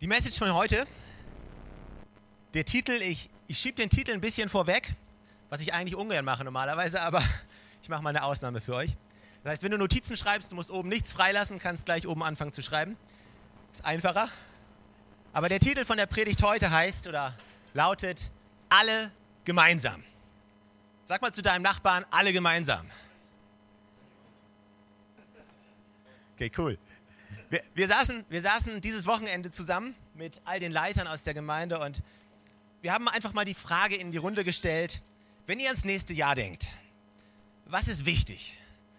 Die Message von heute, der Titel, ich, ich schiebe den Titel ein bisschen vorweg, was ich eigentlich ungern mache normalerweise, aber ich mache mal eine Ausnahme für euch. Das heißt, wenn du Notizen schreibst, du musst oben nichts freilassen, kannst gleich oben anfangen zu schreiben. Ist einfacher. Aber der Titel von der Predigt heute heißt oder lautet Alle gemeinsam. Sag mal zu deinem Nachbarn, alle gemeinsam. Okay, cool. Wir, wir, saßen, wir saßen dieses Wochenende zusammen mit all den Leitern aus der Gemeinde und wir haben einfach mal die Frage in die Runde gestellt, wenn ihr ans nächste Jahr denkt, was ist wichtig?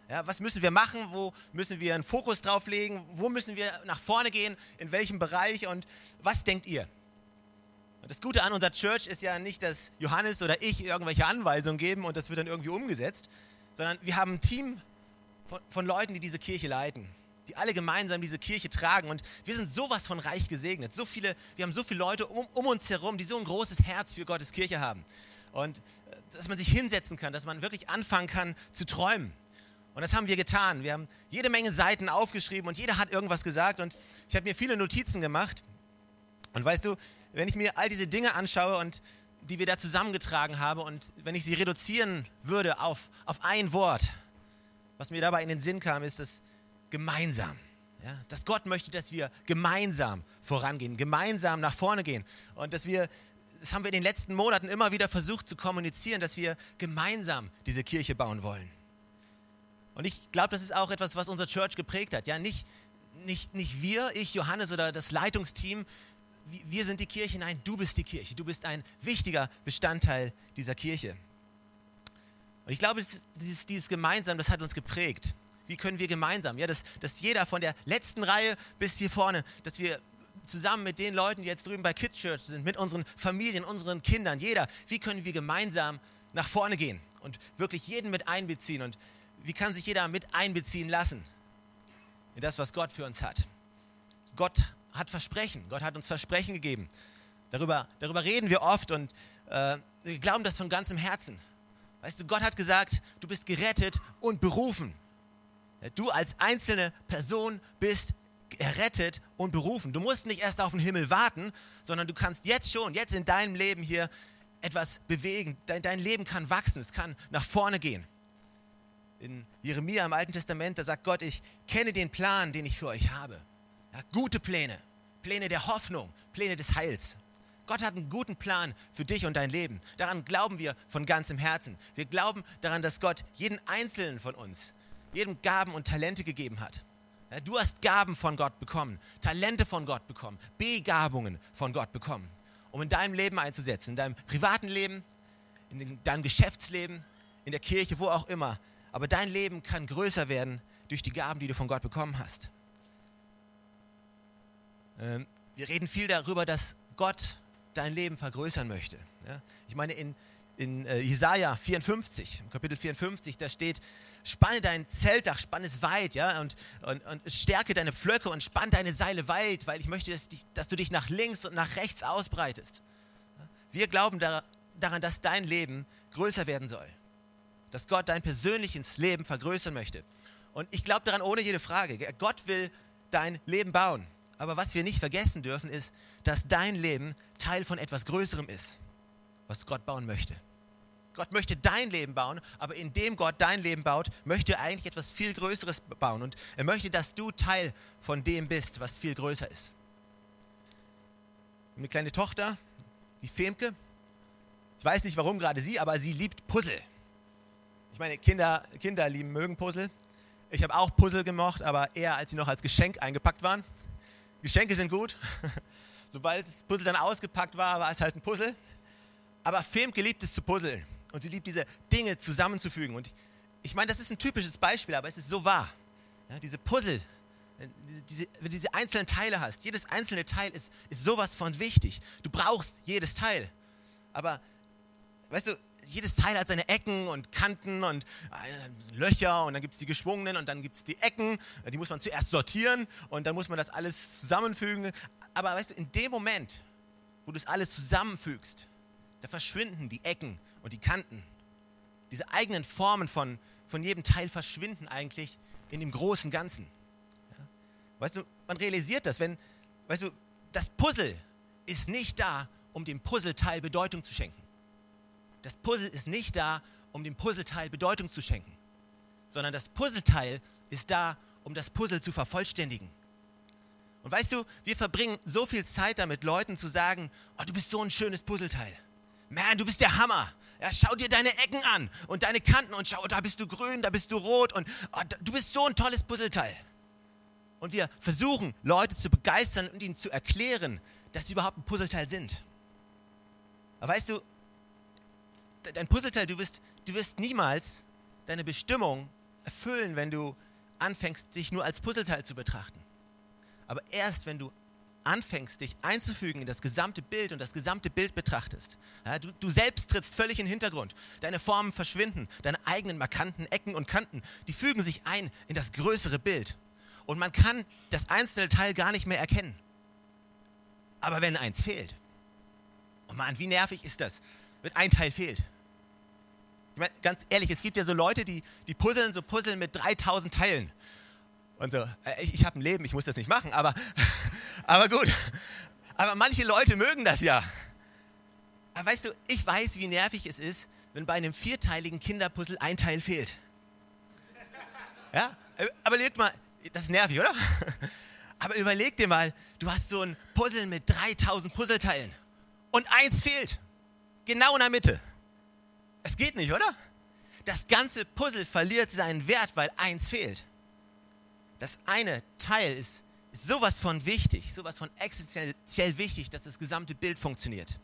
Ja, was müssen wir machen? Wo müssen wir einen Fokus drauf legen? Wo müssen wir nach vorne gehen? In welchem Bereich? Und was denkt ihr? Und das Gute an unserer Church ist ja nicht, dass Johannes oder ich irgendwelche Anweisungen geben und das wird dann irgendwie umgesetzt, sondern wir haben ein Team von, von Leuten, die diese Kirche leiten die alle gemeinsam diese Kirche tragen. Und wir sind sowas von reich gesegnet. So viele, wir haben so viele Leute um, um uns herum, die so ein großes Herz für Gottes Kirche haben. Und äh, dass man sich hinsetzen kann, dass man wirklich anfangen kann zu träumen. Und das haben wir getan. Wir haben jede Menge Seiten aufgeschrieben und jeder hat irgendwas gesagt. Und ich habe mir viele Notizen gemacht. Und weißt du, wenn ich mir all diese Dinge anschaue und die wir da zusammengetragen haben und wenn ich sie reduzieren würde auf, auf ein Wort, was mir dabei in den Sinn kam, ist, dass gemeinsam. Ja, dass Gott möchte, dass wir gemeinsam vorangehen, gemeinsam nach vorne gehen. Und dass wir, das haben wir in den letzten Monaten immer wieder versucht zu kommunizieren, dass wir gemeinsam diese Kirche bauen wollen. Und ich glaube, das ist auch etwas, was unsere Church geprägt hat. Ja, nicht, nicht, nicht wir, ich, Johannes oder das Leitungsteam, wir sind die Kirche. Nein, du bist die Kirche. Du bist ein wichtiger Bestandteil dieser Kirche. Und ich glaube, dieses, dieses Gemeinsam, das hat uns geprägt wie können wir gemeinsam, ja, dass, dass jeder von der letzten Reihe bis hier vorne, dass wir zusammen mit den Leuten, die jetzt drüben bei Kids Church sind, mit unseren Familien, unseren Kindern, jeder, wie können wir gemeinsam nach vorne gehen und wirklich jeden mit einbeziehen und wie kann sich jeder mit einbeziehen lassen in das, was Gott für uns hat. Gott hat Versprechen, Gott hat uns Versprechen gegeben. Darüber, darüber reden wir oft und äh, wir glauben das von ganzem Herzen. Weißt du, Gott hat gesagt, du bist gerettet und berufen. Du als einzelne Person bist errettet und berufen. Du musst nicht erst auf den Himmel warten, sondern du kannst jetzt schon, jetzt in deinem Leben hier etwas bewegen. Dein, dein Leben kann wachsen, es kann nach vorne gehen. In Jeremia im Alten Testament, da sagt Gott, ich kenne den Plan, den ich für euch habe. Ja, gute Pläne, Pläne der Hoffnung, Pläne des Heils. Gott hat einen guten Plan für dich und dein Leben. Daran glauben wir von ganzem Herzen. Wir glauben daran, dass Gott jeden Einzelnen von uns jedem Gaben und Talente gegeben hat. Du hast Gaben von Gott bekommen, Talente von Gott bekommen, Begabungen von Gott bekommen, um in deinem Leben einzusetzen, in deinem privaten Leben, in deinem Geschäftsleben, in der Kirche, wo auch immer. Aber dein Leben kann größer werden durch die Gaben, die du von Gott bekommen hast. Ähm, wir reden viel darüber, dass Gott dein Leben vergrößern möchte. Ich meine, in, in äh, Jesaja 54, Kapitel 54, da steht, spanne dein Zeltdach, spanne es weit, ja, und, und, und stärke deine Pflöcke und spann deine Seile weit, weil ich möchte, dass, dich, dass du dich nach links und nach rechts ausbreitest. Wir glauben da, daran, dass dein Leben größer werden soll. Dass Gott dein persönliches Leben vergrößern möchte. Und ich glaube daran ohne jede Frage. Gott will dein Leben bauen. Aber was wir nicht vergessen dürfen, ist, dass dein Leben Teil von etwas Größerem ist, was Gott bauen möchte. Gott möchte dein Leben bauen, aber indem Gott dein Leben baut, möchte er eigentlich etwas viel Größeres bauen. Und er möchte, dass du Teil von dem bist, was viel größer ist. Eine kleine Tochter, die Femke, ich weiß nicht warum gerade sie, aber sie liebt Puzzle. Ich meine, Kinder, Kinder lieben, mögen Puzzle. Ich habe auch Puzzle gemocht, aber eher als sie noch als Geschenk eingepackt waren. Geschenke sind gut. Sobald das Puzzle dann ausgepackt war, war es halt ein Puzzle. Aber Femke liebt es zu puzzeln. Und sie liebt diese Dinge zusammenzufügen. Und ich meine, das ist ein typisches Beispiel, aber es ist so wahr. Ja, diese Puzzle, diese, wenn du diese einzelnen Teile hast, jedes einzelne Teil ist, ist sowas von wichtig. Du brauchst jedes Teil. Aber, weißt du, jedes Teil hat seine Ecken und Kanten und äh, Löcher und dann gibt es die geschwungenen und dann gibt es die Ecken, die muss man zuerst sortieren und dann muss man das alles zusammenfügen. Aber weißt du, in dem Moment, wo du es alles zusammenfügst, da verschwinden die Ecken und die Kanten. Diese eigenen Formen von, von jedem Teil verschwinden eigentlich in dem großen Ganzen. Ja? Weißt du, man realisiert das, wenn, weißt du, das Puzzle ist nicht da, um dem Puzzleteil Bedeutung zu schenken. Das Puzzle ist nicht da, um dem Puzzleteil Bedeutung zu schenken, sondern das Puzzleteil ist da, um das Puzzle zu vervollständigen. Und weißt du, wir verbringen so viel Zeit damit, Leuten zu sagen, oh, du bist so ein schönes Puzzleteil. Man, du bist der Hammer. Ja, schau dir deine Ecken an und deine Kanten und schau, da bist du grün, da bist du rot und oh, du bist so ein tolles Puzzleteil. Und wir versuchen, Leute zu begeistern und ihnen zu erklären, dass sie überhaupt ein Puzzleteil sind. Aber weißt du, dein Puzzleteil, du wirst, du wirst niemals deine Bestimmung erfüllen, wenn du anfängst, dich nur als Puzzleteil zu betrachten. Aber erst, wenn du anfängst, dich einzufügen in das gesamte Bild und das gesamte Bild betrachtest, ja, du, du selbst trittst völlig in den Hintergrund, deine Formen verschwinden, deine eigenen markanten Ecken und Kanten, die fügen sich ein in das größere Bild. Und man kann das einzelne Teil gar nicht mehr erkennen. Aber wenn eins fehlt, oh Mann, wie nervig ist das, wenn ein Teil fehlt. Ich meine, ganz ehrlich, es gibt ja so Leute, die, die puzzeln so Puzzeln mit 3000 Teilen. Und so, äh, ich, ich habe ein Leben, ich muss das nicht machen, aber, aber gut. Aber manche Leute mögen das ja. Aber weißt du, ich weiß, wie nervig es ist, wenn bei einem vierteiligen Kinderpuzzle ein Teil fehlt. Ja, aber überleg mal, das ist nervig, oder? Aber überleg dir mal, du hast so ein Puzzle mit 3000 Puzzleteilen und eins fehlt. Genau in der Mitte. Es geht nicht, oder? Das ganze Puzzle verliert seinen Wert, weil eins fehlt das eine Teil ist sowas von wichtig, sowas von existenziell wichtig, dass das gesamte Bild funktioniert.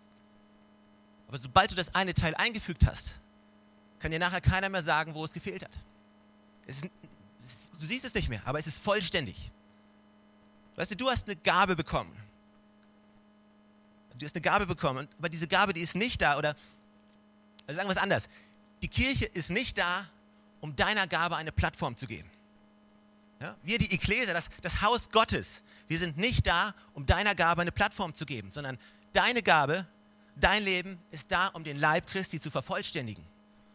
Aber sobald du das eine Teil eingefügt hast, kann dir nachher keiner mehr sagen, wo es gefehlt hat. Es ist, es, du siehst es nicht mehr, aber es ist vollständig. Weißt du, du hast eine Gabe bekommen. Du hast eine Gabe bekommen, aber diese Gabe, die ist nicht da, oder also sagen wir es anders. Die Kirche ist nicht da, um deiner Gabe eine Plattform zu geben. Ja? Wir, die Ekklesia, das, das Haus Gottes, wir sind nicht da, um deiner Gabe eine Plattform zu geben, sondern deine Gabe, dein Leben ist da, um den Leib Christi zu vervollständigen,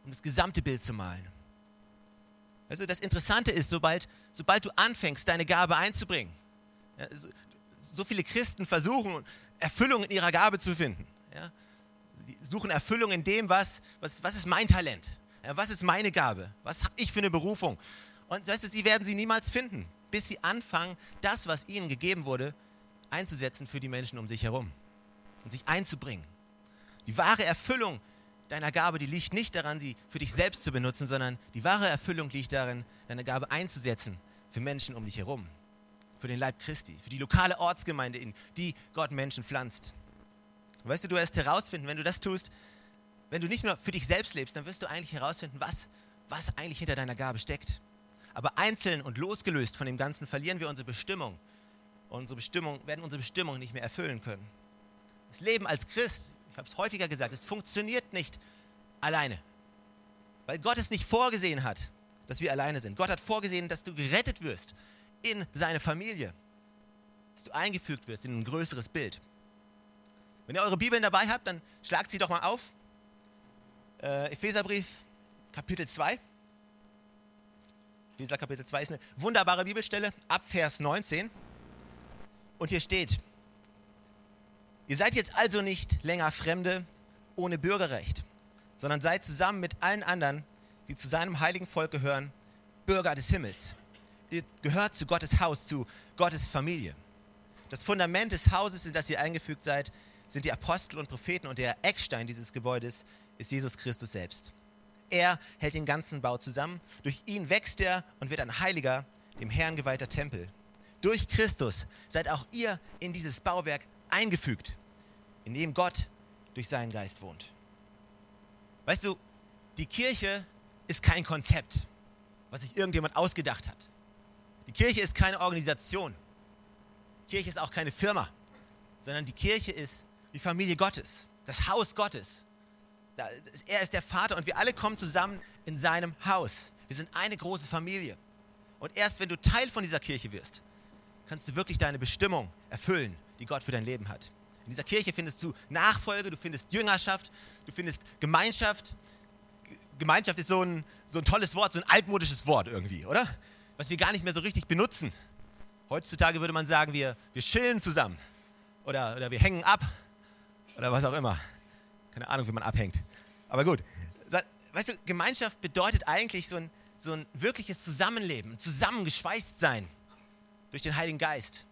um das gesamte Bild zu malen. Also das Interessante ist, sobald, sobald du anfängst, deine Gabe einzubringen, ja, so, so, viele Christen versuchen, Erfüllung in ihrer Gabe zu finden. Ja? Die suchen Erfüllung in dem, was, was, was ist mein Talent, ja, was ist meine Gabe, was habe ich für eine Berufung, und weißt du, sie werden sie niemals finden, bis sie anfangen, das, was ihnen gegeben wurde, einzusetzen für die Menschen um sich herum und sich einzubringen. Die wahre Erfüllung deiner Gabe, die liegt nicht daran, sie für dich selbst zu benutzen, sondern die wahre Erfüllung liegt darin, deine Gabe einzusetzen für Menschen um dich herum, für den Leib Christi, für die lokale Ortsgemeinde, in die Gott Menschen pflanzt. weißt du, du wirst herausfinden, wenn du das tust, wenn du nicht nur für dich selbst lebst, dann wirst du eigentlich herausfinden, was, was eigentlich hinter deiner Gabe steckt. Aber einzeln und losgelöst von dem Ganzen verlieren wir unsere Bestimmung. Unsere Bestimmung, werden unsere Bestimmung nicht mehr erfüllen können. Das Leben als Christ, ich habe es häufiger gesagt, es funktioniert nicht alleine. Weil Gott es nicht vorgesehen hat, dass wir alleine sind. Gott hat vorgesehen, dass du gerettet wirst in seine Familie. Dass du eingefügt wirst in ein größeres Bild. Wenn ihr eure Bibeln dabei habt, dann schlagt sie doch mal auf. Äh, Epheserbrief, Kapitel 2. Epheser Kapitel 2 ist eine wunderbare Bibelstelle, ab Vers 19. Und hier steht, ihr seid jetzt also nicht länger Fremde ohne Bürgerrecht, sondern seid zusammen mit allen anderen, die zu seinem heiligen Volk gehören, Bürger des Himmels. Ihr gehört zu Gottes Haus, zu Gottes Familie. Das Fundament des Hauses, in das ihr eingefügt seid, sind die Apostel und Propheten und der Eckstein dieses Gebäudes ist Jesus Christus selbst. Er hält den ganzen Bau zusammen. Durch ihn wächst er und wird ein heiliger, dem Herrn geweihter Tempel. Durch Christus seid auch ihr in dieses Bauwerk eingefügt, in dem Gott durch seinen Geist wohnt. Weißt du, die Kirche ist kein Konzept, was sich irgendjemand ausgedacht hat. Die Kirche ist keine Organisation. Die Kirche ist auch keine Firma, sondern die Kirche ist die Familie Gottes, das Haus Gottes, er ist der Vater und wir alle kommen zusammen in seinem Haus. Wir sind eine große Familie. Und erst wenn du Teil von dieser Kirche wirst, kannst du wirklich deine Bestimmung erfüllen, die Gott für dein Leben hat. In dieser Kirche findest du Nachfolge, du findest Jüngerschaft, du findest Gemeinschaft. Gemeinschaft ist so ein, so ein tolles Wort, so ein altmodisches Wort irgendwie, oder? Was wir gar nicht mehr so richtig benutzen. Heutzutage würde man sagen, wir, wir chillen zusammen. oder, oder wir hängen ab oder was auch immer. Keine Ahnung, wie man abhängt. Aber gut. Weißt du, Gemeinschaft bedeutet eigentlich so ein, so ein wirkliches Zusammenleben, zusammengeschweißt sein durch den Heiligen Geist.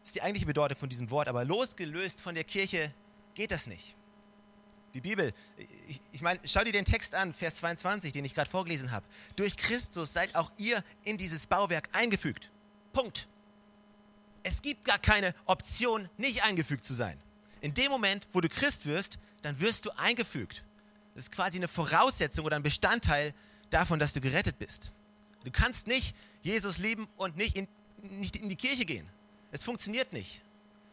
Das ist die eigentliche Bedeutung von diesem Wort, aber losgelöst von der Kirche geht das nicht. Die Bibel, ich, ich meine, schau dir den Text an, Vers 22, den ich gerade vorgelesen habe. Durch Christus seid auch ihr in dieses Bauwerk eingefügt. Punkt. Es gibt gar keine Option, nicht eingefügt zu sein. In dem Moment, wo du Christ wirst, dann wirst du eingefügt. Das ist quasi eine Voraussetzung oder ein Bestandteil davon, dass du gerettet bist. Du kannst nicht Jesus lieben und nicht in, nicht in die Kirche gehen. Es funktioniert nicht.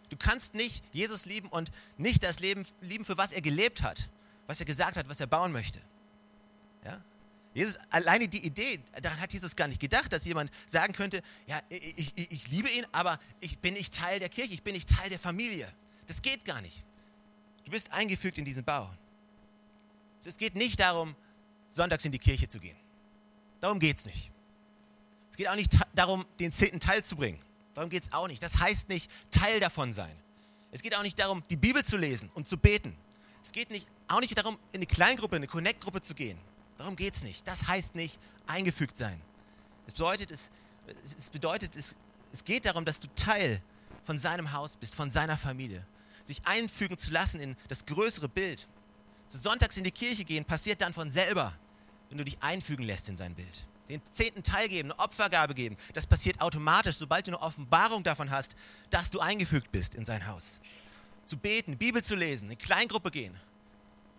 Du kannst nicht Jesus lieben und nicht das Leben lieben, für was er gelebt hat, was er gesagt hat, was er bauen möchte. Ja? Jesus, alleine die Idee, daran hat Jesus gar nicht gedacht, dass jemand sagen könnte, ja, ich, ich, ich liebe ihn, aber ich bin nicht Teil der Kirche, ich bin nicht Teil der Familie. Das geht gar nicht. Du bist eingefügt in diesen Bau. Es geht nicht darum, sonntags in die Kirche zu gehen. Darum geht es nicht. Es geht auch nicht darum, den zehnten Teil zu bringen. Darum geht es auch nicht. Das heißt nicht Teil davon sein. Es geht auch nicht darum, die Bibel zu lesen und zu beten. Es geht nicht, auch nicht darum, in eine Kleingruppe, in eine Connect-Gruppe zu gehen. Darum geht es nicht. Das heißt nicht eingefügt sein. Es bedeutet, es, es, bedeutet es, es geht darum, dass du Teil von seinem Haus bist, von seiner Familie. Sich einfügen zu lassen in das größere Bild. So sonntags in die Kirche gehen passiert dann von selber, wenn du dich einfügen lässt in sein Bild den zehnten Teil geben, eine Opfergabe geben. Das passiert automatisch, sobald du eine Offenbarung davon hast, dass du eingefügt bist in sein Haus. Zu beten, Bibel zu lesen, eine Kleingruppe gehen,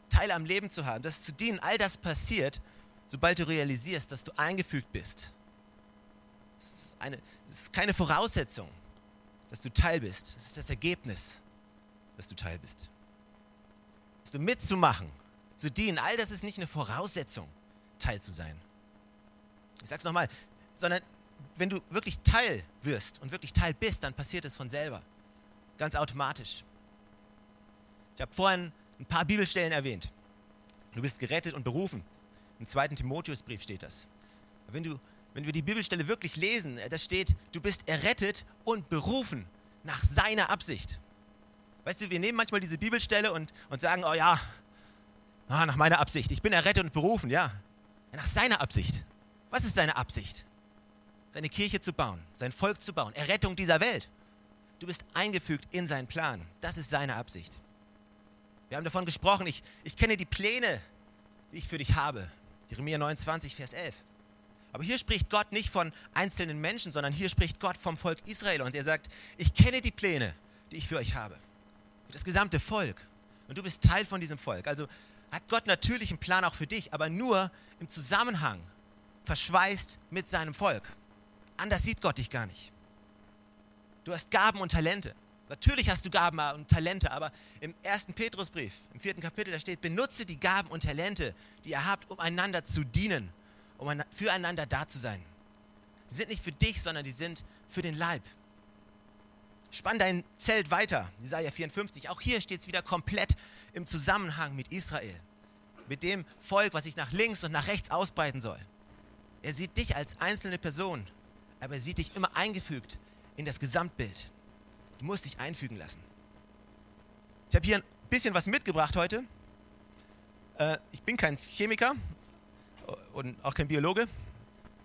Teil am Leben zu haben, das zu dienen, all das passiert, sobald du realisierst, dass du eingefügt bist. Das ist, das ist keine Voraussetzung, dass du Teil bist. Das ist das Ergebnis, dass du Teil bist. Dass du mitzumachen, zu dienen, all das ist nicht eine Voraussetzung, Teil zu sein. Ich sage es nochmal, sondern wenn du wirklich Teil wirst und wirklich Teil bist, dann passiert es von selber. Ganz automatisch. Ich habe vorhin ein paar Bibelstellen erwähnt. Du bist gerettet und berufen. Im zweiten Timotheusbrief steht das. Wenn, du, wenn wir die Bibelstelle wirklich lesen, äh, da steht, du bist errettet und berufen nach seiner Absicht. Weißt du, wir nehmen manchmal diese Bibelstelle und, und sagen, oh ja, ah, nach meiner Absicht. Ich bin errettet und berufen, ja. Nach seiner Absicht. Was ist seine Absicht? Seine Kirche zu bauen, sein Volk zu bauen, Errettung dieser Welt. Du bist eingefügt in seinen Plan. Das ist seine Absicht. Wir haben davon gesprochen, ich, ich kenne die Pläne, die ich für dich habe. Jeremia 29, Vers 11. Aber hier spricht Gott nicht von einzelnen Menschen, sondern hier spricht Gott vom Volk Israel. Und er sagt, ich kenne die Pläne, die ich für euch habe. Das gesamte Volk. Und du bist Teil von diesem Volk. Also hat Gott natürlich einen Plan auch für dich, aber nur im Zusammenhang verschweißt mit seinem Volk. Anders sieht Gott dich gar nicht. Du hast Gaben und Talente. Natürlich hast du Gaben und Talente, aber im ersten Petrusbrief, im vierten Kapitel, da steht, benutze die Gaben und Talente, die ihr habt, um einander zu dienen, um füreinander da zu sein. Die sind nicht für dich, sondern die sind für den Leib. Spann dein Zelt weiter, Jesaja 54. Auch hier steht es wieder komplett im Zusammenhang mit Israel, mit dem Volk, was sich nach links und nach rechts ausbreiten soll. Er sieht dich als einzelne Person, aber er sieht dich immer eingefügt in das Gesamtbild. Du musst dich einfügen lassen. Ich habe hier ein bisschen was mitgebracht heute. Äh, ich bin kein Chemiker und auch kein Biologe,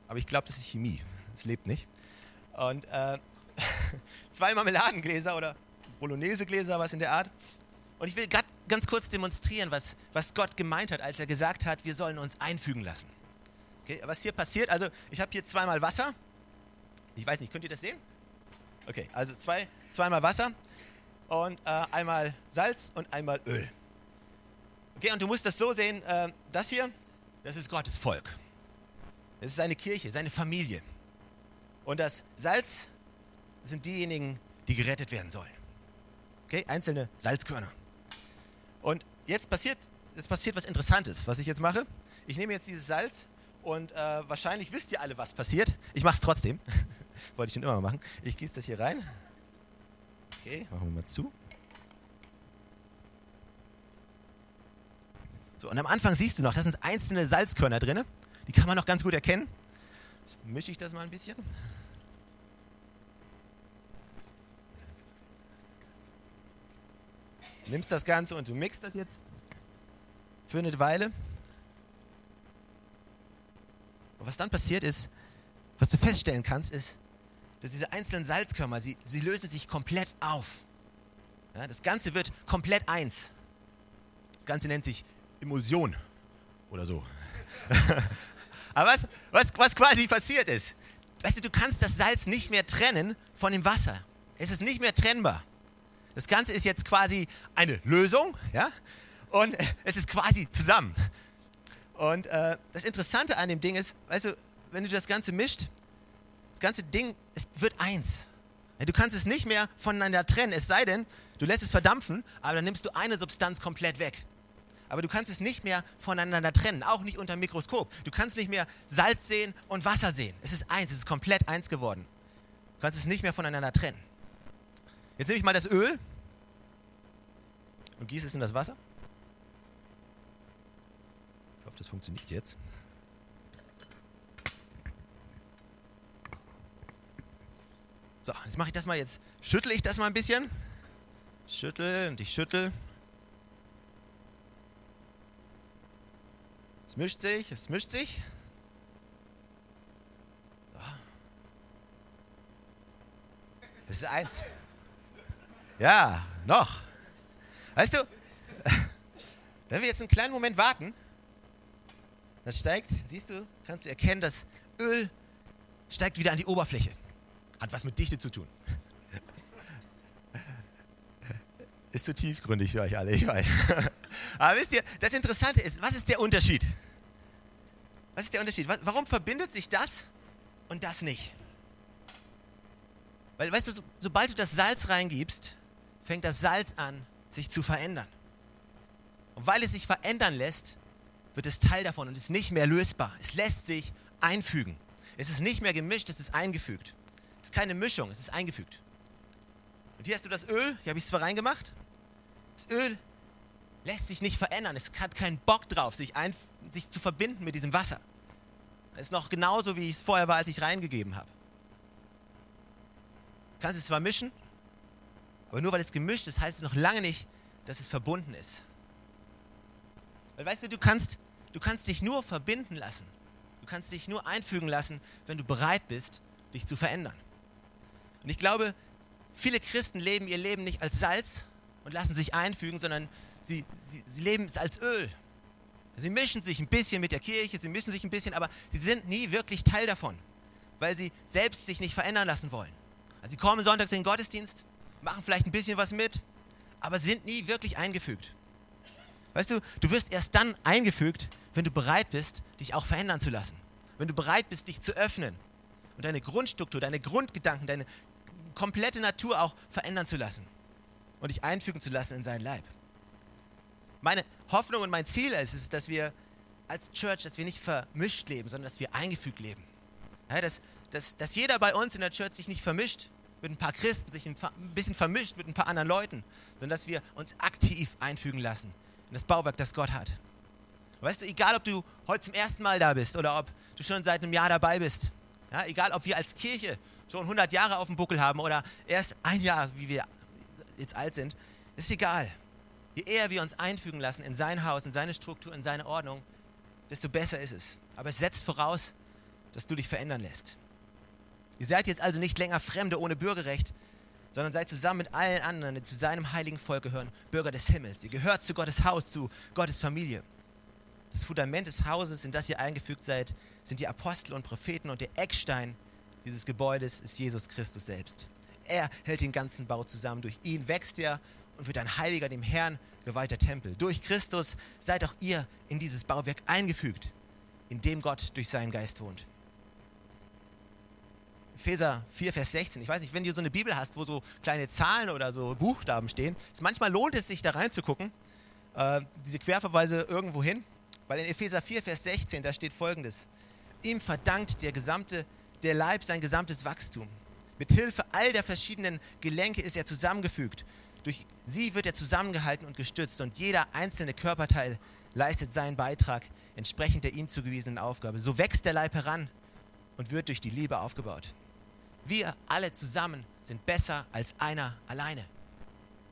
aber ich glaube, das ist Chemie. Es lebt nicht. Und äh, zwei Marmeladengläser oder Bolognese-Gläser, was in der Art. Und ich will ganz kurz demonstrieren, was, was Gott gemeint hat, als er gesagt hat, wir sollen uns einfügen lassen. Okay, was hier passiert, also ich habe hier zweimal Wasser. Ich weiß nicht, könnt ihr das sehen? Okay, also zwei, zweimal Wasser und äh, einmal Salz und einmal Öl. Okay, und du musst das so sehen, äh, das hier, das ist Gottes Volk. Das ist seine Kirche, seine Familie. Und das Salz sind diejenigen, die gerettet werden sollen. Okay, einzelne Salzkörner. Und jetzt passiert, jetzt passiert was Interessantes, was ich jetzt mache. Ich nehme jetzt dieses Salz und äh, wahrscheinlich wisst ihr alle, was passiert. Ich mache es trotzdem. Wollte ich schon immer mal machen. Ich gieße das hier rein. Okay, machen wir mal zu. So, und am Anfang siehst du noch, da sind einzelne Salzkörner drin. Die kann man noch ganz gut erkennen. Jetzt mische ich das mal ein bisschen. Nimmst das Ganze und du mixt das jetzt für eine Weile. Und was dann passiert ist, was du feststellen kannst, ist, dass diese einzelnen Salzkörner, sie, sie lösen sich komplett auf. Ja, das Ganze wird komplett eins. Das Ganze nennt sich Emulsion oder so. Aber was, was, was quasi passiert ist, weißt du, du kannst das Salz nicht mehr trennen von dem Wasser. Es ist nicht mehr trennbar. Das Ganze ist jetzt quasi eine Lösung, ja, und es ist quasi zusammen. Und äh, das Interessante an dem Ding ist, weißt du, wenn du das Ganze mischt, das ganze Ding, es wird eins. Du kannst es nicht mehr voneinander trennen, es sei denn, du lässt es verdampfen, aber dann nimmst du eine Substanz komplett weg. Aber du kannst es nicht mehr voneinander trennen, auch nicht unter Mikroskop. Du kannst nicht mehr Salz sehen und Wasser sehen. Es ist eins, es ist komplett eins geworden. Du kannst es nicht mehr voneinander trennen. Jetzt nehme ich mal das Öl und gieße es in das Wasser. Ich hoffe, das funktioniert jetzt. So, jetzt mache ich das mal jetzt. Schüttel ich das mal ein bisschen. Schüttel und ich schüttel. Es mischt sich, es mischt sich. So. Das ist eins. Ja, noch. Weißt du, wenn wir jetzt einen kleinen Moment warten, das steigt, siehst du, kannst du erkennen, das Öl steigt wieder an die Oberfläche. Hat was mit Dichte zu tun. Ist zu tiefgründig für euch alle, ich weiß. Aber wisst ihr, das Interessante ist, was ist der Unterschied? Was ist der Unterschied? Warum verbindet sich das und das nicht? Weil, weißt du, so, sobald du das Salz reingibst, fängt das Salz an, sich zu verändern. Und weil es sich verändern lässt, wird es Teil davon und ist nicht mehr lösbar. Es lässt sich einfügen. Es ist nicht mehr gemischt, es ist eingefügt. Es ist keine Mischung, es ist eingefügt. Und hier hast du das Öl, hier habe ich es zwar reingemacht. Das Öl lässt sich nicht verändern. Es hat keinen Bock drauf, sich, ein, sich zu verbinden mit diesem Wasser. Es ist noch genauso, wie es vorher war, als ich reingegeben habe. Du kannst es zwar mischen, aber nur weil es gemischt ist, heißt es noch lange nicht, dass es verbunden ist. Weil weißt du, du kannst, du kannst dich nur verbinden lassen. Du kannst dich nur einfügen lassen, wenn du bereit bist, dich zu verändern. Und ich glaube, viele Christen leben ihr Leben nicht als Salz und lassen sich einfügen, sondern sie, sie, sie leben es als Öl. Sie mischen sich ein bisschen mit der Kirche, sie mischen sich ein bisschen, aber sie sind nie wirklich Teil davon, weil sie selbst sich nicht verändern lassen wollen. Also sie kommen sonntags in den Gottesdienst, machen vielleicht ein bisschen was mit, aber sind nie wirklich eingefügt. Weißt du, du wirst erst dann eingefügt, wenn du bereit bist, dich auch verändern zu lassen. Wenn du bereit bist, dich zu öffnen und deine Grundstruktur, deine Grundgedanken, deine komplette Natur auch verändern zu lassen und dich einfügen zu lassen in seinen Leib. Meine Hoffnung und mein Ziel ist es, dass wir als Church, dass wir nicht vermischt leben, sondern dass wir eingefügt leben. Ja, dass, dass, dass jeder bei uns in der Church sich nicht vermischt mit ein paar Christen, sich ein bisschen vermischt mit ein paar anderen Leuten, sondern dass wir uns aktiv einfügen lassen in das Bauwerk, das Gott hat. Weißt du, egal ob du heute zum ersten Mal da bist oder ob du schon seit einem Jahr dabei bist, ja, egal ob wir als Kirche schon 100 Jahre auf dem Buckel haben oder erst ein Jahr, wie wir jetzt alt sind, ist egal. Je eher wir uns einfügen lassen in sein Haus, in seine Struktur, in seine Ordnung, desto besser ist es. Aber es setzt voraus, dass du dich verändern lässt. Ihr seid jetzt also nicht länger Fremde ohne Bürgerrecht, sondern seid zusammen mit allen anderen, die zu seinem heiligen Volk gehören, Bürger des Himmels. Ihr gehört zu Gottes Haus, zu Gottes Familie. Das Fundament des Hauses, in das ihr eingefügt seid, sind die Apostel und Propheten und der Eckstein dieses Gebäudes ist Jesus Christus selbst. Er hält den ganzen Bau zusammen. Durch ihn wächst er und wird ein heiliger, dem Herrn geweihter Tempel. Durch Christus seid auch ihr in dieses Bauwerk eingefügt, in dem Gott durch seinen Geist wohnt. Epheser 4, Vers 16. Ich weiß nicht, wenn du so eine Bibel hast, wo so kleine Zahlen oder so Buchstaben stehen, ist manchmal lohnt es sich da reinzugucken, äh, diese Querverweise irgendwo hin, weil in Epheser 4, Vers 16, da steht folgendes. Ihm verdankt der gesamte, der Leib sein gesamtes Wachstum. Mit Hilfe all der verschiedenen Gelenke ist er zusammengefügt. Durch sie wird er zusammengehalten und gestützt und jeder einzelne Körperteil leistet seinen Beitrag entsprechend der ihm zugewiesenen Aufgabe. So wächst der Leib heran und wird durch die Liebe aufgebaut. Wir alle zusammen sind besser als einer alleine.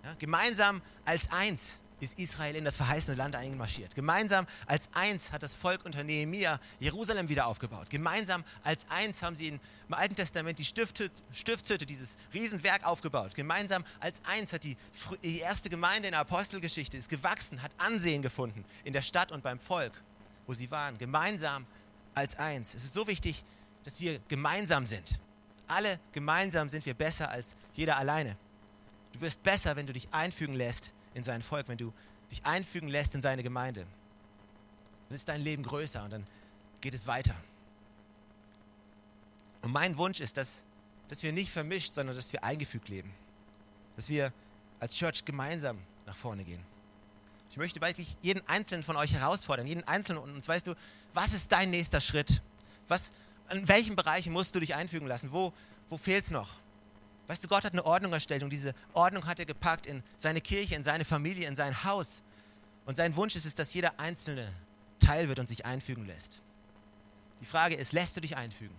Ja, gemeinsam als eins ist Israel in das verheißene Land einmarschiert. Gemeinsam als eins hat das Volk unter Nehemia Jerusalem wieder aufgebaut. Gemeinsam als eins haben sie im Alten Testament die Stiftshütte, dieses Riesenwerk aufgebaut. Gemeinsam als eins hat die, die erste Gemeinde in der Apostelgeschichte ist gewachsen, hat Ansehen gefunden in der Stadt und beim Volk, wo sie waren. Gemeinsam als eins. Es ist so wichtig, dass wir gemeinsam sind. Alle gemeinsam sind wir besser als jeder alleine. Du wirst besser, wenn du dich einfügen lässt in sein Volk, wenn du dich einfügen lässt in seine Gemeinde. Dann ist dein Leben größer und dann geht es weiter. Und mein Wunsch ist, dass, dass wir nicht vermischt, sondern dass wir eingefügt leben. Dass wir als Church gemeinsam nach vorne gehen. Ich möchte wirklich jeden Einzelnen von euch herausfordern, jeden Einzelnen und uns, weißt du, was ist dein nächster Schritt? Was, in welchen Bereichen musst du dich einfügen lassen? Wo, wo fehlt es noch? Weißt du, Gott hat eine Ordnung erstellt und diese Ordnung hat er gepackt in seine Kirche, in seine Familie, in sein Haus. Und sein Wunsch ist es, dass jeder Einzelne Teil wird und sich einfügen lässt. Die Frage ist, lässt du dich einfügen?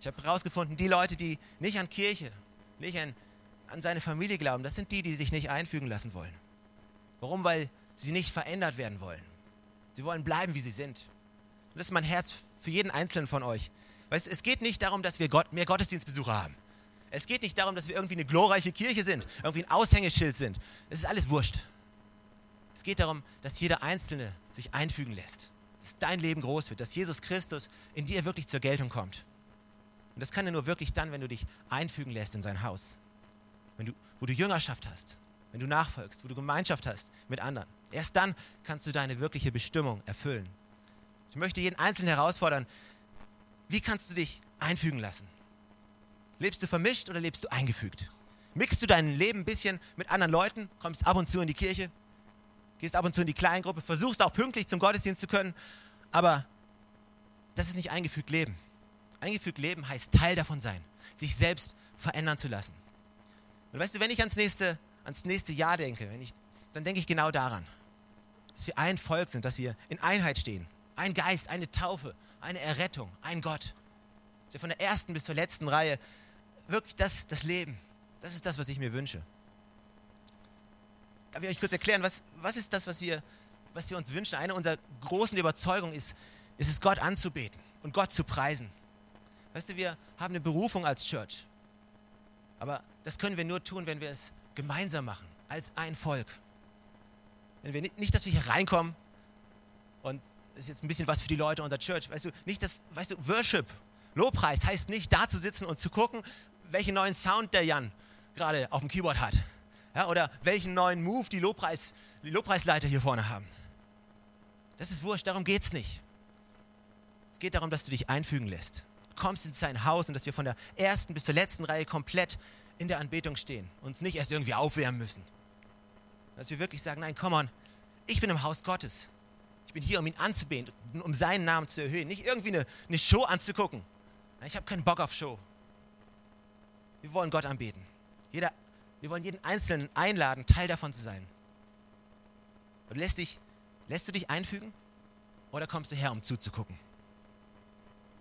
Ich habe herausgefunden, die Leute, die nicht an Kirche, nicht an, an seine Familie glauben, das sind die, die sich nicht einfügen lassen wollen. Warum? Weil sie nicht verändert werden wollen. Sie wollen bleiben, wie sie sind. Und das ist mein Herz für jeden Einzelnen von euch. Weißt, es geht nicht darum, dass wir Gott, mehr Gottesdienstbesucher haben. Es geht nicht darum, dass wir irgendwie eine glorreiche Kirche sind, irgendwie ein Aushängeschild sind. Es ist alles wurscht. Es geht darum, dass jeder Einzelne sich einfügen lässt, dass dein Leben groß wird, dass Jesus Christus in dir wirklich zur Geltung kommt. Und das kann er nur wirklich dann, wenn du dich einfügen lässt in sein Haus. Wenn du, wo du Jüngerschaft hast, wenn du nachfolgst, wo du Gemeinschaft hast mit anderen. Erst dann kannst du deine wirkliche Bestimmung erfüllen. Ich möchte jeden Einzelnen herausfordern, wie kannst du dich einfügen lassen? Lebst du vermischt oder lebst du eingefügt? Mixst du dein Leben ein bisschen mit anderen Leuten, kommst ab und zu in die Kirche, gehst ab und zu in die Kleingruppe, versuchst auch pünktlich zum Gottesdienst zu können, aber das ist nicht eingefügt Leben. Eingefügt Leben heißt Teil davon sein, sich selbst verändern zu lassen. Und weißt du, wenn ich ans nächste, ans nächste Jahr denke, ich, dann denke ich genau daran, dass wir ein Volk sind, dass wir in Einheit stehen. Ein Geist, eine Taufe, eine Errettung, ein Gott. Wir von der ersten bis zur letzten Reihe wirklich das, das Leben. Das ist das, was ich mir wünsche. Darf ich euch kurz erklären, was, was ist das, was wir, was wir uns wünschen? Eine unserer großen Überzeugungen ist, ist es, Gott anzubeten und Gott zu preisen. Weißt du, wir haben eine Berufung als Church. Aber das können wir nur tun, wenn wir es gemeinsam machen, als ein Volk. Wenn wir nicht dass wir hier reinkommen und das ist jetzt ein bisschen was für die Leute unserer Church, weißt du, nicht das, weißt du, Worship, Lobpreis heißt nicht da zu sitzen und zu gucken, welchen neuen Sound der Jan gerade auf dem Keyboard hat. Ja, oder welchen neuen Move die, Lobpreis, die Lobpreisleiter hier vorne haben. Das ist wurscht, darum geht es nicht. Es geht darum, dass du dich einfügen lässt. Du kommst in sein Haus und dass wir von der ersten bis zur letzten Reihe komplett in der Anbetung stehen. Uns nicht erst irgendwie aufwärmen müssen. Dass wir wirklich sagen, nein, komm on, ich bin im Haus Gottes. Ich bin hier, um ihn anzubeten, um seinen Namen zu erhöhen. Nicht irgendwie eine, eine Show anzugucken. Ich habe keinen Bock auf Show. Wir wollen Gott anbeten. Jeder, wir wollen jeden Einzelnen einladen, Teil davon zu sein. Und lässt, dich, lässt du dich einfügen oder kommst du her, um zuzugucken?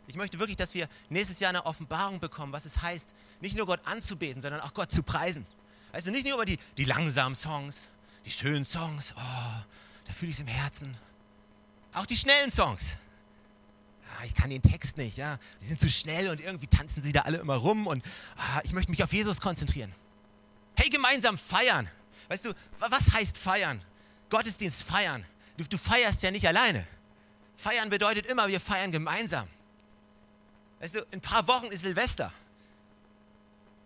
Ich möchte wirklich, dass wir nächstes Jahr eine Offenbarung bekommen, was es heißt, nicht nur Gott anzubeten, sondern auch Gott zu preisen. Also nicht nur über die, die langsamen Songs, die schönen Songs, oh, da fühle ich es im Herzen. Auch die schnellen Songs ah, ich kann den Text nicht, ja, die sind zu schnell und irgendwie tanzen sie da alle immer rum und ah, ich möchte mich auf Jesus konzentrieren. Hey, gemeinsam feiern. Weißt du, was heißt feiern? Gottesdienst feiern. Du, du feierst ja nicht alleine. Feiern bedeutet immer, wir feiern gemeinsam. Weißt du, in ein paar Wochen ist Silvester.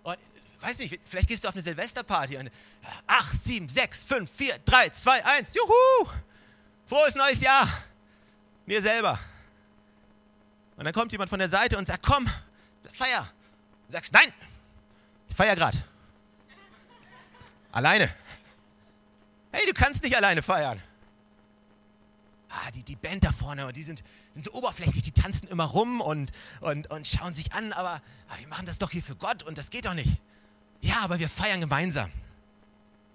Und weiß nicht, vielleicht gehst du auf eine Silvesterparty und 8, 7, 6, 5, 4, 3, 2, 1, juhu! Frohes neues Jahr! Mir selber. Und dann kommt jemand von der Seite und sagt, komm, feier. Du sagst, nein, ich feier gerade. Alleine. Hey, du kannst nicht alleine feiern. Ah, die, die Band da vorne, die sind, sind so oberflächlich, die tanzen immer rum und, und, und schauen sich an, aber, aber wir machen das doch hier für Gott und das geht doch nicht. Ja, aber wir feiern gemeinsam.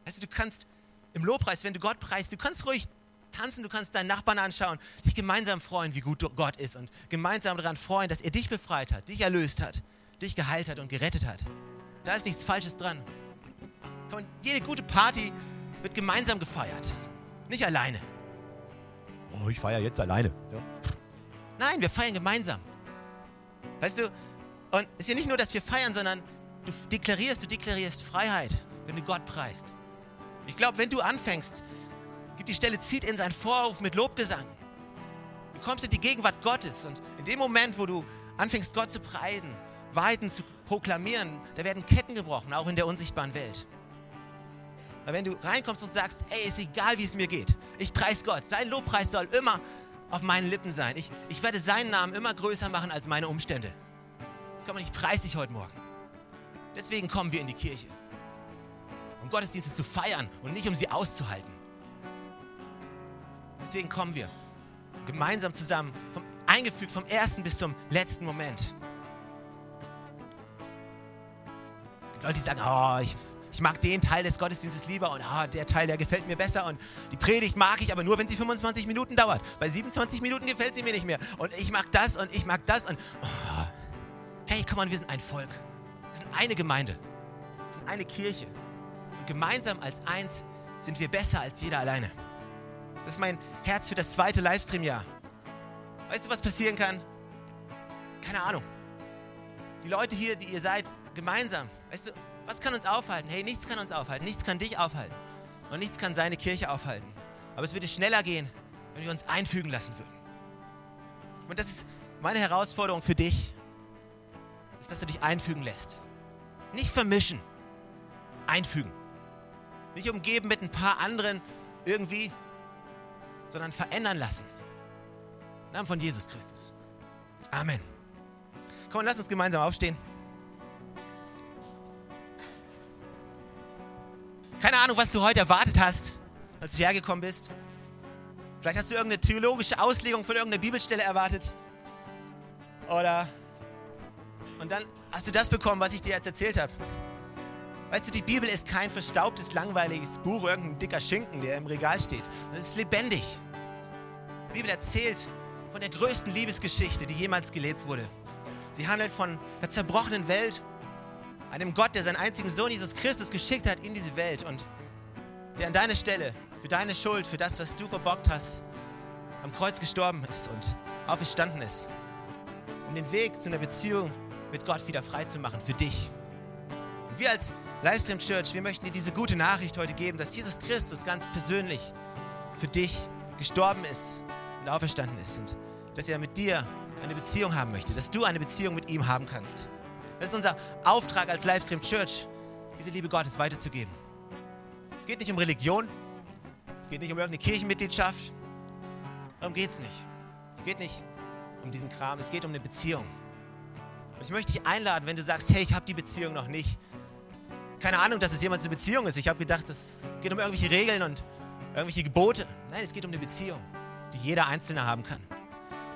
Weißt du, du kannst im Lobpreis, wenn du Gott preist, du kannst ruhig tanzen, du kannst deinen Nachbarn anschauen, dich gemeinsam freuen, wie gut Gott ist und gemeinsam daran freuen, dass er dich befreit hat, dich erlöst hat, dich geheilt hat und gerettet hat. Da ist nichts Falsches dran. Und jede gute Party wird gemeinsam gefeiert, nicht alleine. Oh, ich feiere jetzt alleine. Ja. Nein, wir feiern gemeinsam. Weißt du, und es ist ja nicht nur, dass wir feiern, sondern du deklarierst, du deklarierst Freiheit, wenn du Gott preist. Ich glaube, wenn du anfängst, die Stelle, zieht in seinen Vorruf mit Lobgesang. Du kommst in die Gegenwart Gottes und in dem Moment, wo du anfängst, Gott zu preisen, Weiten zu proklamieren, da werden Ketten gebrochen, auch in der unsichtbaren Welt. Weil wenn du reinkommst und sagst, ey, ist egal, wie es mir geht, ich preise Gott, sein Lobpreis soll immer auf meinen Lippen sein. Ich, ich werde seinen Namen immer größer machen als meine Umstände. Komm, und ich preise dich heute Morgen. Deswegen kommen wir in die Kirche. Um Gottesdienste zu feiern und nicht um sie auszuhalten. Deswegen kommen wir gemeinsam zusammen, vom, eingefügt vom ersten bis zum letzten Moment. Es gibt Leute, die sagen, oh, ich, ich mag den Teil des Gottesdienstes lieber und oh, der Teil, der gefällt mir besser und die Predigt mag ich aber nur, wenn sie 25 Minuten dauert. Bei 27 Minuten gefällt sie mir nicht mehr. Und ich mag das und ich mag das und oh. hey, komm on, wir sind ein Volk. Wir sind eine Gemeinde. Wir sind eine Kirche. Und gemeinsam als eins sind wir besser als jeder alleine. Das ist mein Herz für das zweite Livestream-Jahr. Weißt du, was passieren kann? Keine Ahnung. Die Leute hier, die ihr seid, gemeinsam. Weißt du, was kann uns aufhalten? Hey, nichts kann uns aufhalten. Nichts kann dich aufhalten. Und nichts kann seine Kirche aufhalten. Aber es würde schneller gehen, wenn wir uns einfügen lassen würden. Und das ist meine Herausforderung für dich, ist, dass du dich einfügen lässt. Nicht vermischen, einfügen. Nicht umgeben mit ein paar anderen irgendwie, sondern verändern lassen. Im Namen von Jesus Christus. Amen. Komm, lass uns gemeinsam aufstehen. Keine Ahnung, was du heute erwartet hast, als du hergekommen bist. Vielleicht hast du irgendeine theologische Auslegung von irgendeiner Bibelstelle erwartet. Oder. Und dann hast du das bekommen, was ich dir jetzt erzählt habe. Weißt du, die Bibel ist kein verstaubtes, langweiliges Buch, irgendein dicker Schinken, der im Regal steht. Das ist lebendig. Die Bibel erzählt von der größten Liebesgeschichte, die jemals gelebt wurde. Sie handelt von der zerbrochenen Welt, einem Gott, der seinen einzigen Sohn Jesus Christus geschickt hat in diese Welt und der an deiner Stelle, für deine Schuld, für das, was du verbockt hast, am Kreuz gestorben ist und auferstanden ist, um den Weg zu einer Beziehung mit Gott wieder frei zu machen für dich. Und wir als Livestream Church, wir möchten dir diese gute Nachricht heute geben, dass Jesus Christus ganz persönlich für dich gestorben ist und auferstanden ist und dass er mit dir eine Beziehung haben möchte, dass du eine Beziehung mit ihm haben kannst. Das ist unser Auftrag als Livestream Church, diese Liebe Gottes weiterzugeben. Es geht nicht um Religion, es geht nicht um irgendeine Kirchenmitgliedschaft, darum geht es nicht. Es geht nicht um diesen Kram, es geht um eine Beziehung. Und ich möchte dich einladen, wenn du sagst, hey, ich habe die Beziehung noch nicht, keine Ahnung, dass es jemand eine Beziehung ist. Ich habe gedacht, es geht um irgendwelche Regeln und irgendwelche Gebote. Nein, es geht um eine Beziehung, die jeder Einzelne haben kann.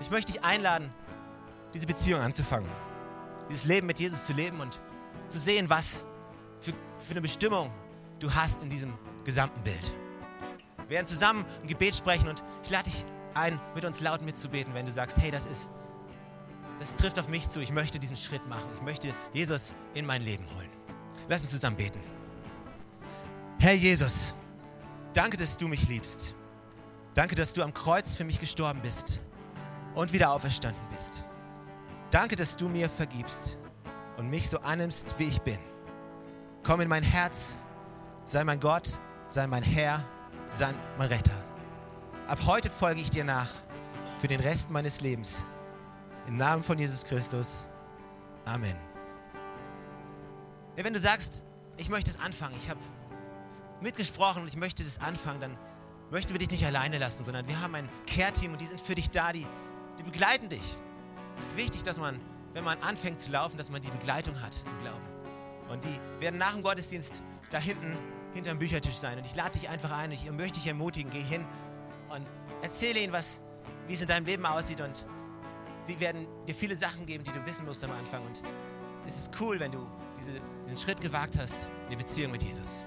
Ich möchte dich einladen, diese Beziehung anzufangen. Dieses Leben mit Jesus zu leben und zu sehen, was für, für eine Bestimmung du hast in diesem gesamten Bild. Wir werden zusammen ein Gebet sprechen und ich lade dich ein, mit uns laut mitzubeten, wenn du sagst, hey, das ist, das trifft auf mich zu. Ich möchte diesen Schritt machen. Ich möchte Jesus in mein Leben holen. Lass uns zusammen beten. Herr Jesus, danke, dass du mich liebst. Danke, dass du am Kreuz für mich gestorben bist und wieder auferstanden bist. Danke, dass du mir vergibst und mich so annimmst, wie ich bin. Komm in mein Herz, sei mein Gott, sei mein Herr, sei mein Retter. Ab heute folge ich dir nach für den Rest meines Lebens. Im Namen von Jesus Christus. Amen. Wenn du sagst, ich möchte es anfangen, ich habe mitgesprochen und ich möchte das anfangen, dann möchten wir dich nicht alleine lassen, sondern wir haben ein Care-Team und die sind für dich da, die, die begleiten dich. Es ist wichtig, dass man, wenn man anfängt zu laufen, dass man die Begleitung hat im Glauben. Und die werden nach dem Gottesdienst da hinten hinterm Büchertisch sein. Und ich lade dich einfach ein, ich möchte dich ermutigen, geh hin und erzähle ihnen, was, wie es in deinem Leben aussieht. Und sie werden dir viele Sachen geben, die du wissen musst am Anfang. Und es ist cool, wenn du diese, diesen Schritt gewagt hast in die Beziehung mit Jesus.